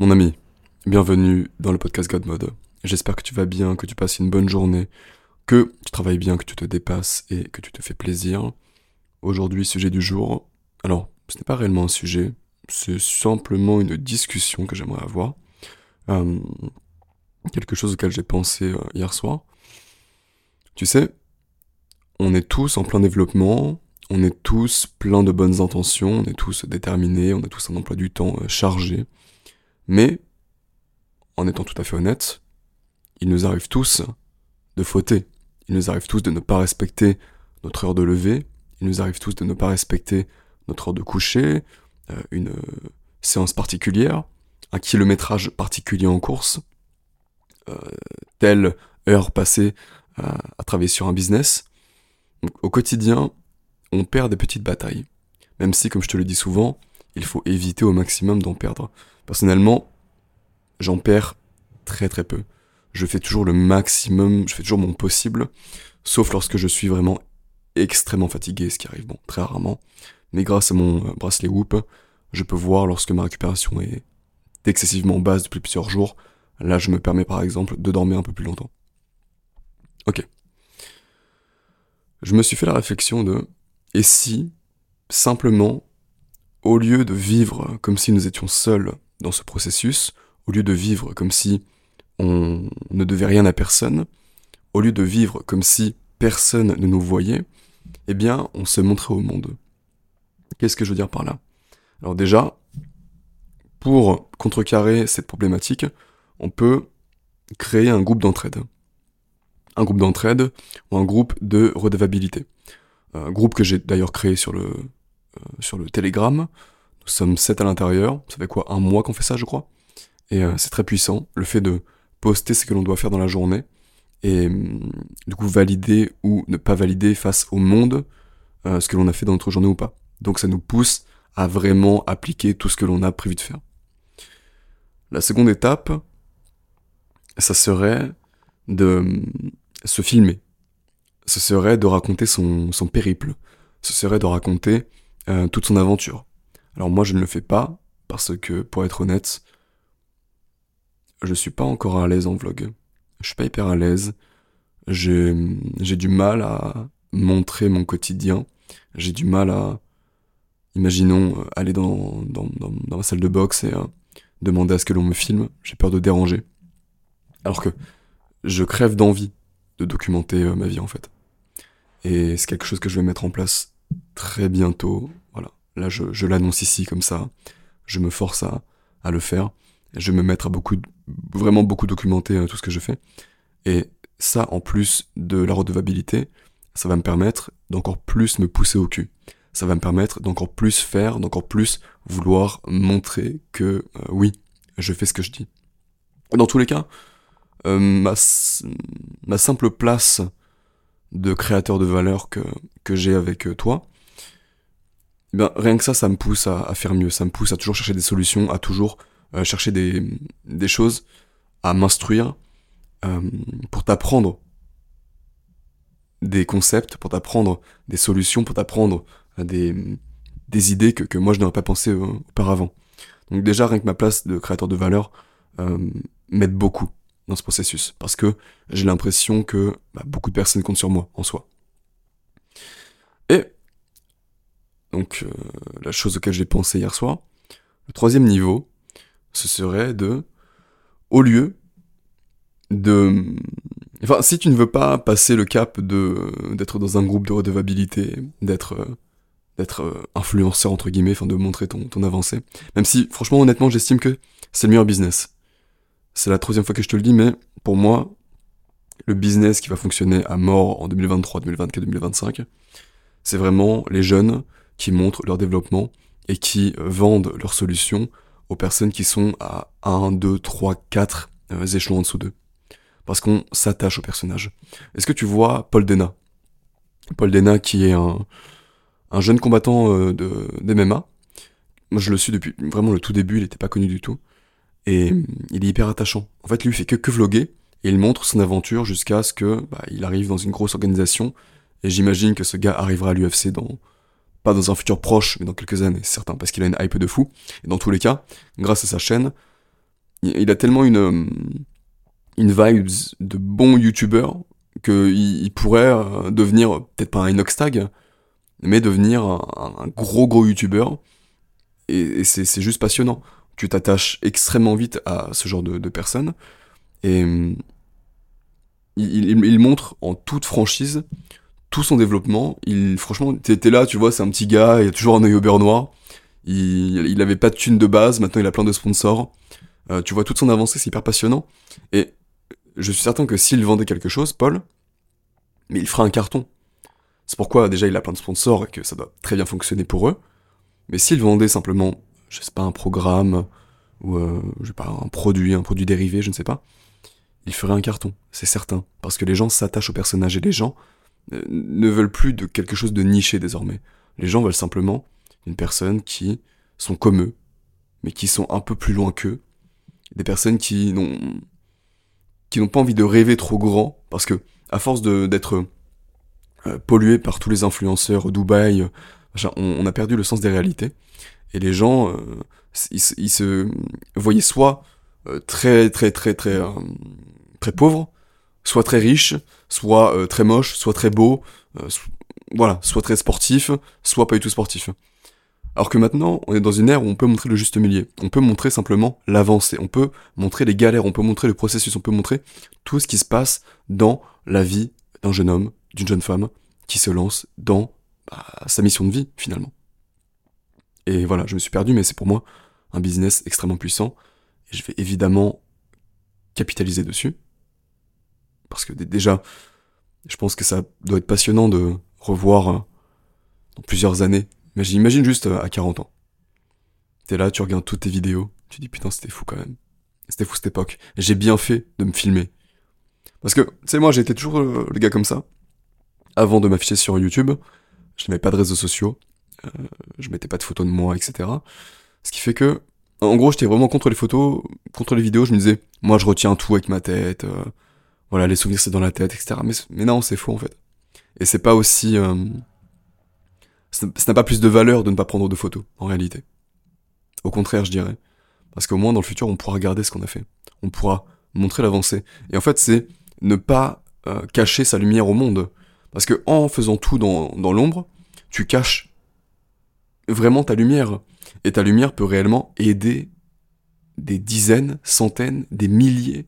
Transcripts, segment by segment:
Mon ami, bienvenue dans le podcast God Mode. J'espère que tu vas bien, que tu passes une bonne journée, que tu travailles bien, que tu te dépasses et que tu te fais plaisir. Aujourd'hui, sujet du jour. Alors, ce n'est pas réellement un sujet, c'est simplement une discussion que j'aimerais avoir. Euh, quelque chose auquel j'ai pensé euh, hier soir. Tu sais, on est tous en plein développement, on est tous plein de bonnes intentions, on est tous déterminés, on a tous un emploi du temps euh, chargé. Mais, en étant tout à fait honnête, il nous arrive tous de fauter. Il nous arrive tous de ne pas respecter notre heure de lever. Il nous arrive tous de ne pas respecter notre heure de coucher, euh, une séance particulière, un kilométrage particulier en course, euh, telle heure passée à, travailler sur un business. Au quotidien, on perd des petites batailles. Même si, comme je te le dis souvent, il faut éviter au maximum d'en perdre. Personnellement, j'en perds très très peu. Je fais toujours le maximum, je fais toujours mon possible, sauf lorsque je suis vraiment extrêmement fatigué, ce qui arrive bon, très rarement. Mais grâce à mon euh, bracelet Whoop, je peux voir lorsque ma récupération est excessivement basse depuis plusieurs jours. Là, je me permets par exemple de dormir un peu plus longtemps. Ok. Je me suis fait la réflexion de et si, simplement, au lieu de vivre comme si nous étions seuls dans ce processus, au lieu de vivre comme si on ne devait rien à personne, au lieu de vivre comme si personne ne nous voyait, eh bien, on se montrait au monde. Qu'est-ce que je veux dire par là? Alors déjà, pour contrecarrer cette problématique, on peut créer un groupe d'entraide. Un groupe d'entraide ou un groupe de redevabilité un groupe que j'ai d'ailleurs créé sur le, sur le Telegram. Nous sommes sept à l'intérieur. Ça fait quoi Un mois qu'on fait ça, je crois? Et euh, c'est très puissant. Le fait de poster ce que l'on doit faire dans la journée et mm, du coup valider ou ne pas valider face au monde euh, ce que l'on a fait dans notre journée ou pas. Donc ça nous pousse à vraiment appliquer tout ce que l'on a prévu de faire. La seconde étape, ça serait de mm, se filmer ce serait de raconter son, son périple, ce serait de raconter euh, toute son aventure. Alors moi je ne le fais pas parce que pour être honnête, je suis pas encore à l'aise en vlog. Je suis pas hyper à l'aise. J'ai du mal à montrer mon quotidien. J'ai du mal à, imaginons, aller dans, dans, dans, dans ma salle de boxe et euh, demander à ce que l'on me filme. J'ai peur de déranger. Alors que je crève d'envie de documenter euh, ma vie en fait. Et c'est quelque chose que je vais mettre en place très bientôt. Voilà. Là, je, je l'annonce ici comme ça. Je me force à, à le faire. Je vais me mettre à beaucoup, vraiment beaucoup documenter euh, tout ce que je fais. Et ça, en plus de la redevabilité, ça va me permettre d'encore plus me pousser au cul. Ça va me permettre d'encore plus faire, d'encore plus vouloir montrer que euh, oui, je fais ce que je dis. Dans tous les cas, euh, ma, ma simple place de créateur de valeur que, que j'ai avec euh, toi, ben, rien que ça, ça me pousse à, à, faire mieux. Ça me pousse à toujours chercher des solutions, à toujours euh, chercher des, des choses, à m'instruire, euh, pour t'apprendre des concepts, pour t'apprendre des solutions, pour t'apprendre des, des idées que, que moi je n'aurais pas pensé auparavant. Donc déjà, rien que ma place de créateur de valeur m'aide beaucoup dans ce processus, parce que j'ai l'impression que bah, beaucoup de personnes comptent sur moi en soi. Et donc euh, la chose auquel j'ai pensé hier soir, le troisième niveau, ce serait de, au lieu de, enfin si tu ne veux pas passer le cap de d'être dans un groupe de redevabilité, d'être d'être euh, influenceur entre guillemets, enfin de montrer ton, ton avancée, même si franchement honnêtement j'estime que c'est le meilleur business c'est la troisième fois que je te le dis, mais pour moi, le business qui va fonctionner à mort en 2023, 2024, 2025, c'est vraiment les jeunes qui montrent leur développement et qui vendent leurs solutions aux personnes qui sont à 1, 2, 3, 4 échelons en dessous d'eux. Parce qu'on s'attache au personnage. Est-ce que tu vois Paul Dena? Paul Dena qui est un, un jeune combattant euh, de, d'MMA. Moi je le suis depuis vraiment le tout début, il n'était pas connu du tout. Et mm. il est hyper attachant. En fait, lui, il fait que, que vloguer, et il montre son aventure jusqu'à ce que bah, il arrive dans une grosse organisation. Et j'imagine que ce gars arrivera à l'UFC dans pas dans un futur proche, mais dans quelques années, c'est certain, parce qu'il a une hype de fou. Et dans tous les cas, grâce à sa chaîne, il a tellement une, euh, une vibe de bon youtubeur qu'il il pourrait euh, devenir, peut-être pas un Inoxtag, mais devenir un, gros gros youtubeur. Et, c'est juste passionnant. Tu t'attaches extrêmement vite à ce genre de, personnes. Et il, il, montre en toute franchise tout son développement. Il, franchement, t'es là, tu vois, c'est un petit gars, il a toujours un œil au beurre noir. Il, il avait pas de thune de base, maintenant il a plein de sponsors. Euh, tu vois toute son avancée, c'est hyper passionnant. Et je suis certain que s'il vendait quelque chose, Paul, mais il fera un carton. C'est pourquoi déjà il a plein de sponsors et que ça doit très bien fonctionner pour eux. Mais s'il vendait simplement, je sais pas, un programme ou euh, je sais pas, un produit, un produit dérivé, je ne sais pas, il ferait un carton, c'est certain. Parce que les gens s'attachent au personnage et les gens euh, ne veulent plus de quelque chose de niché désormais. Les gens veulent simplement une personne qui sont comme eux, mais qui sont un peu plus loin qu'eux, des personnes qui n'ont qui n'ont pas envie de rêver trop grand parce que à force d'être euh, pollué par tous les influenceurs Dubaï, on, a perdu le sens des réalités et les gens euh, ils, se voyaient soit euh, très très très très très pauvres, soit très riches, soit très moches, soit très beaux, voilà, soit très sportifs, soit pas du tout sportifs. Alors que maintenant, on est dans une ère où on peut montrer le juste milieu. On peut montrer simplement l'avancée. On peut montrer les galères. On peut montrer le processus. On peut montrer tout ce qui se passe dans la vie d'un jeune homme, d'une jeune femme qui se lance dans bah, sa mission de vie finalement. Et voilà, je me suis perdu, mais c'est pour moi un business extrêmement puissant. Et je vais évidemment capitaliser dessus. Parce que déjà, je pense que ça doit être passionnant de revoir euh, dans plusieurs années mais j'imagine juste euh, à 40 ans. T'es là, tu regardes toutes tes vidéos, tu dis putain c'était fou quand même. C'était fou cette époque. J'ai bien fait de me filmer. Parce que, tu sais, moi j'étais toujours euh, le, gars comme ça. Avant de m'afficher sur YouTube, je n'avais pas de réseaux sociaux, je mettais pas de photos de moi, etc. Ce qui fait que, en gros, j'étais vraiment contre les photos, contre les vidéos, je me disais, moi je retiens tout avec ma tête, voilà, les souvenirs c'est dans la tête, etc. Mais, non, c'est faux en fait. Et c'est pas aussi ça n'a pas plus de valeur de ne pas prendre de photos, en réalité. Au contraire, je dirais. Parce qu'au moins, dans le futur, on pourra regarder ce qu'on a fait. On pourra montrer l'avancée. Et en fait, c'est ne pas euh, cacher sa lumière au monde. Parce que en faisant tout dans l'ombre, tu caches vraiment ta lumière. Et ta lumière peut réellement aider des dizaines, centaines, des milliers,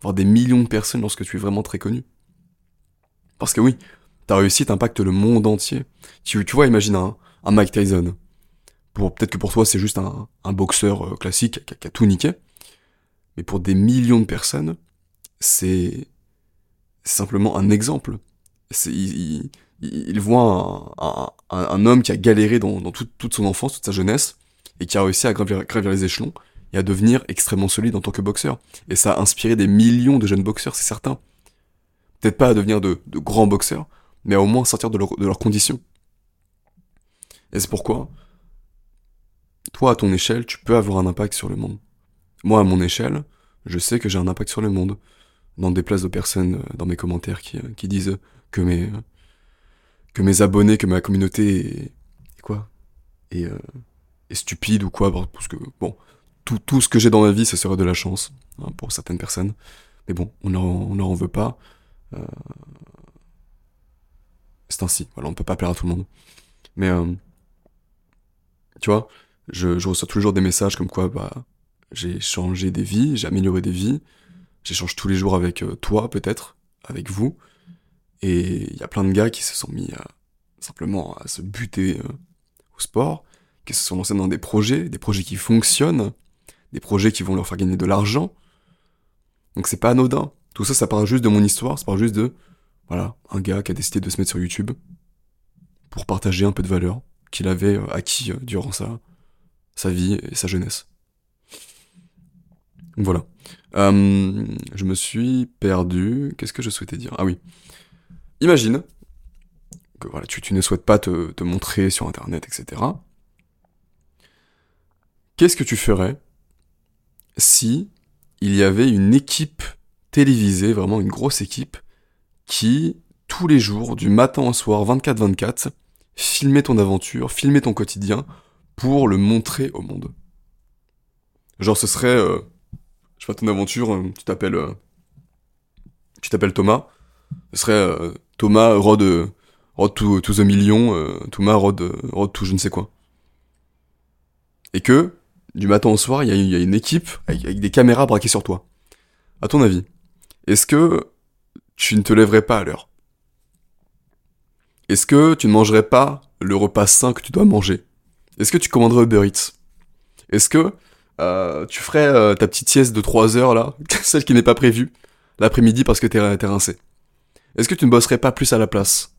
voire des millions de personnes lorsque tu es vraiment très connu. Parce que oui, ta réussite impacte le monde entier. Tu, vois, imagine un, Mike Tyson. Peut-être que pour toi, c'est juste un, boxeur euh, classique qui a, tout niqué. Mais pour des millions de personnes, c'est simplement un exemple. Il, voit un, homme qui a galéré dans, toute son enfance, toute sa jeunesse, et qui a réussi à gravir, les échelons et à devenir extrêmement solide en tant que boxeur. Et ça a inspiré des millions de jeunes boxeurs, c'est certain. Peut-être pas à devenir de, grands boxeurs, mais au moins sortir de, leurs conditions. Et c'est pourquoi, toi, à ton échelle, tu peux avoir un impact sur le monde. Moi, à mon échelle, je sais que j'ai un impact sur le monde. Des places de personnes, euh, dans mes commentaires, qui, euh, qui disent que mes, que mes abonnés, que ma communauté est, quoi? Est, euh, est, stupide ou quoi, parce que, bon, tout, ce que j'ai dans ma vie, ce serait de la chance, hein, pour certaines personnes. Mais bon, on leur, on veut pas. Euh, c'est ainsi. Voilà, on ne peut pas plaire à tout le monde. Mais, euh, tu vois, je, je, reçois tous les jours des messages comme quoi, bah, j'ai changé des vies, j'ai amélioré des vies, j'échange tous les jours avec euh, toi, peut-être, avec vous. Et il y a plein de gars qui se sont mis simplement à se buter euh, au sport, qui se sont lancés dans des projets, des projets qui fonctionnent, des projets qui vont leur faire gagner de l'argent. Donc c'est pas anodin. Tout ça, ça parle juste de mon histoire, ça parle juste de voilà, un gars qui a décidé de se mettre sur YouTube pour partager un peu de valeur qu'il avait euh, acquis euh, durant sa, vie et sa jeunesse. Voilà. Je me suis perdu. Qu'est-ce que je souhaitais dire? Ah oui. Imagine que voilà, tu, ne souhaites pas te, te montrer sur Internet, etc. Qu'est-ce que tu ferais si il y avait une équipe télévisée, vraiment une grosse équipe, qui, tous les jours, du matin au soir, 24-24, filmait ton aventure, filmait ton quotidien pour le montrer au monde? Genre ce serait, euh, je sais pas, ton aventure, euh, tu t'appelles, euh, tu t'appelles Thomas, ce serait euh, Thomas Rod, euh, Rod to, the million, euh, Thomas Rod, Rod to je ne sais quoi. Et que, du matin au soir, il y, a- une équipe avec, des caméras braquées sur toi. À ton avis, est-ce que tu ne te lèverais pas à l'heure? Est-ce que tu ne mangerais pas le repas sain que tu dois manger? Est-ce que tu commanderais Uber Eats? Est-ce que tu ferais ta petite sieste de 3 heures là, celle qui n'est pas prévue, l'après-midi parce que t'es rincé? Est-ce que tu ne bosserais pas plus à la place?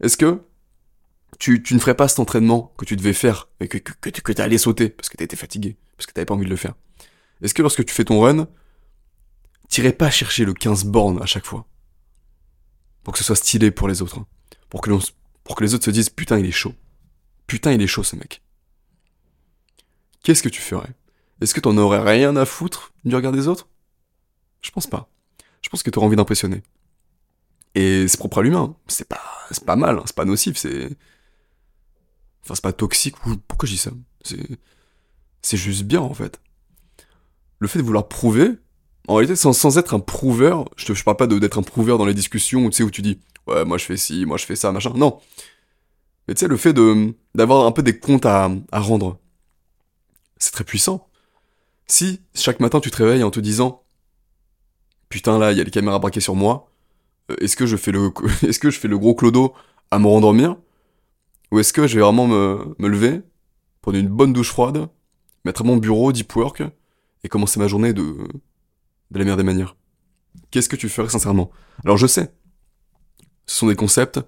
Est-ce que tu, ne ferais pas cet entraînement que tu devais faire et que, que, que, tu- que sauter parce que t'étais fatigué, parce que t'avais pas envie de le faire? Est-ce que lorsque tu fais ton run, t'irais pas chercher le 15 bornes à chaque fois? Pour que ce soit stylé pour les autres. hein. Pour que, pour que les autres se disent putain il est chaud. Putain il est chaud ce mec. Qu'est-ce que tu ferais? Est-ce que t'en aurais rien à foutre du regard des autres? Je pense pas. Je pense que t'aurais envie d'impressionner. Et c'est propre à l'humain. C'est pas, c'est pas mal, hein. c'est pas nocif, c'est... Enfin, c'est pas toxique, ou... pourquoi je dis ça? C'est... C'est juste bien, en fait. Le fait de vouloir prouver, en réalité, sans, sans être un prouveur, je, te, je parle pas d'être un prouveur dans les discussions, où, tu sais, où tu dis, ouais, moi je fais ci, moi je fais ça, machin, non. Mais tu sais, le fait de d'avoir un peu des comptes à, à rendre, c'est très puissant. Si chaque matin tu te réveilles en te disant putain là il y a les caméras braquées sur moi, est-ce que je fais le est-ce que je fais le gros clodo à me rendormir? Ou est-ce que je vais vraiment me, me lever, prendre une bonne douche froide, mettre à mon bureau deep work et commencer ma journée de de la meilleure des manières? Qu'est-ce que tu ferais sincèrement? Alors je sais, ce sont des concepts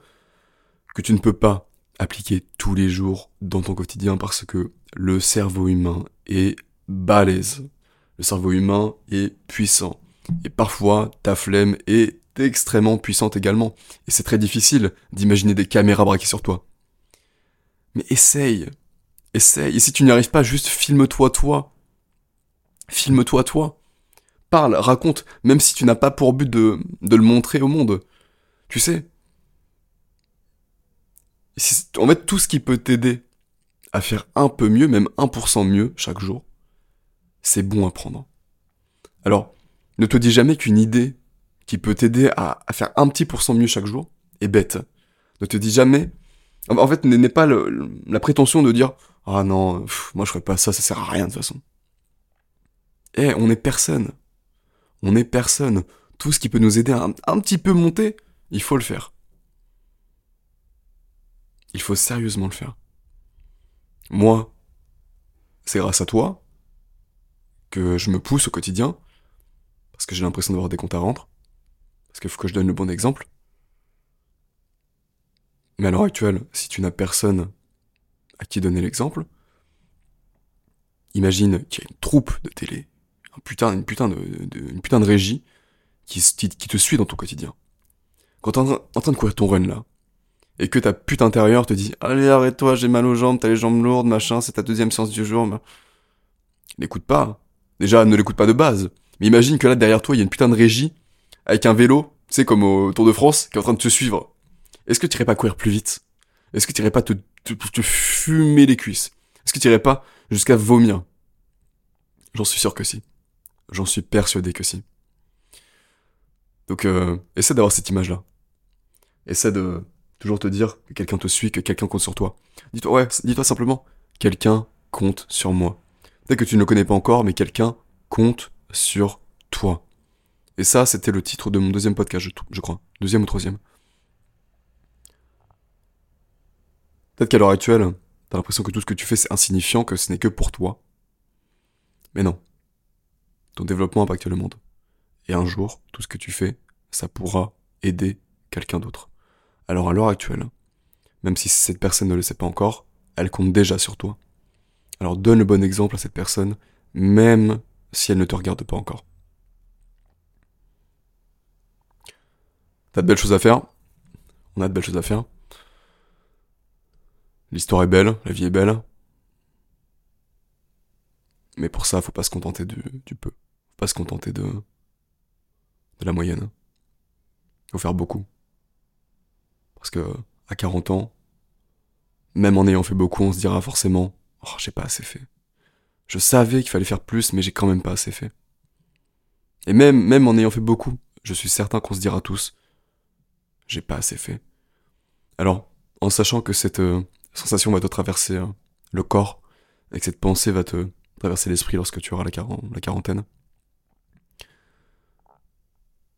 que tu ne peux pas appliquer tous les jours dans ton quotidien parce que le cerveau humain est balèze. Le cerveau humain est puissant. Et parfois, ta flemme est extrêmement puissante également. Et c'est très difficile d'imaginer des caméras braquées sur toi. Mais essaye. Essaye. Et si tu n'y arrives pas, juste filme-toi toi. Filme-toi toi. Parle, raconte, même si tu n'as pas pour but de, de le montrer au monde. Tu sais. En fait, tout ce qui peut t'aider à faire un peu mieux, même 1% mieux chaque jour, c'est bon à prendre. Alors, ne te dis jamais qu'une idée qui peut t'aider à, faire un petit pourcent mieux chaque jour est bête. Ne te dis jamais... En fait, n'est pas la prétention de dire « Ah non, moi je ferais pas ça, ça sert à rien de toute façon. » Eh, on est personne. On est personne. Tout ce qui peut nous aider à un, un petit peu monter, il faut le faire. Il faut sérieusement le faire. Moi, c'est grâce à toi que je me pousse au quotidien, parce que j'ai l'impression d'avoir des comptes à rendre, parce qu'il faut que je donne le bon exemple? Mais à l'heure actuelle, si tu n'as personne à qui donner l'exemple, imagine qu'il y a une troupe de télé, une, putain de, une putain de régie qui, te suit dans ton quotidien. Quand t'es en, en train de courir ton run là, et que ta pute intérieure te dit Allez, arrête-toi, j'ai mal aux jambes, t'as les jambes lourdes, machin, c'est ta deuxième séance du jour. bah. L'écoute pas. Déjà, ne l'écoute pas de base. Mais imagine que là, derrière toi, il y a une putain de régie avec un vélo, tu sais, comme au Tour de France, qui est en train de te suivre. Est-ce que t'irais pas courir plus vite? Est-ce que t'irais pas te, fumer les cuisses? Est-ce que t'irais pas jusqu'à vomir? J'en suis sûr que si. J'en suis persuadé que si. Donc, euh, essaie d'avoir cette image-là. Essaie de toujours te dire que quelqu'un te suit, que quelqu'un compte sur toi. Dis-toi, ouais, dis-toi simplement, quelqu'un compte sur moi. Peut-être que tu ne le connais pas encore, mais quelqu'un compte sur toi. Et ça, c'était le titre de mon deuxième podcast, je, crois. Deuxième ou troisième. Peut-être qu'à l'heure actuelle, t'as l'impression que tout ce que tu fais, c'est insignifiant, que ce n'est que pour toi. Mais non. Ton développement impacte le monde. Et un jour, tout ce que tu fais, ça pourra aider quelqu'un d'autre. Alors à l'heure actuelle, même si cette personne ne le sait pas encore, elle compte déjà sur toi. Alors donne le bon exemple à cette personne, même si elle ne te regarde pas encore. T'as de belles choses à faire. On a de belles choses à faire. L'histoire est belle, la vie est belle. Mais pour ça, faut pas se contenter du, peu. Faut pas se contenter de, de la moyenne. Faut faire beaucoup. Parce que, à 40 ans, même en ayant fait beaucoup, on se dira forcément, oh, j'ai pas assez fait. Je savais qu'il fallait faire plus, mais j'ai quand même pas assez fait. Et même, même en ayant fait beaucoup, je suis certain qu'on se dira tous, j'ai pas assez fait. Alors, en sachant que cette euh, sensation va te traverser euh, le corps, et que cette pensée va te traverser l'esprit lorsque tu auras la, la quarantaine,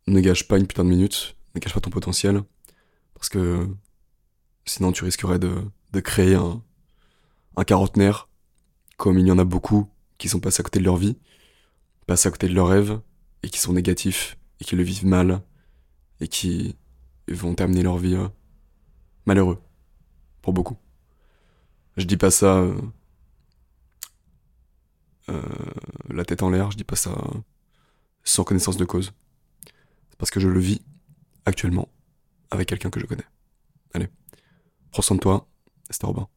ne gâche pas une putain de minute, ne gâche pas ton potentiel, parce que sinon tu risquerais de, de créer un, un quarantenaire, comme il y en a beaucoup qui sont passés à côté de leur vie, passés à côté de leurs rêves, et qui sont négatifs, et qui le vivent mal, et qui vont terminer leur vie euh, malheureux, pour beaucoup. Je dis pas ça euh, euh, la tête en l'air, je dis pas ça sans connaissance de cause. C'est parce que je le vis actuellement avec quelqu'un que je connais. Allez, prends soin de toi, c'était Robin.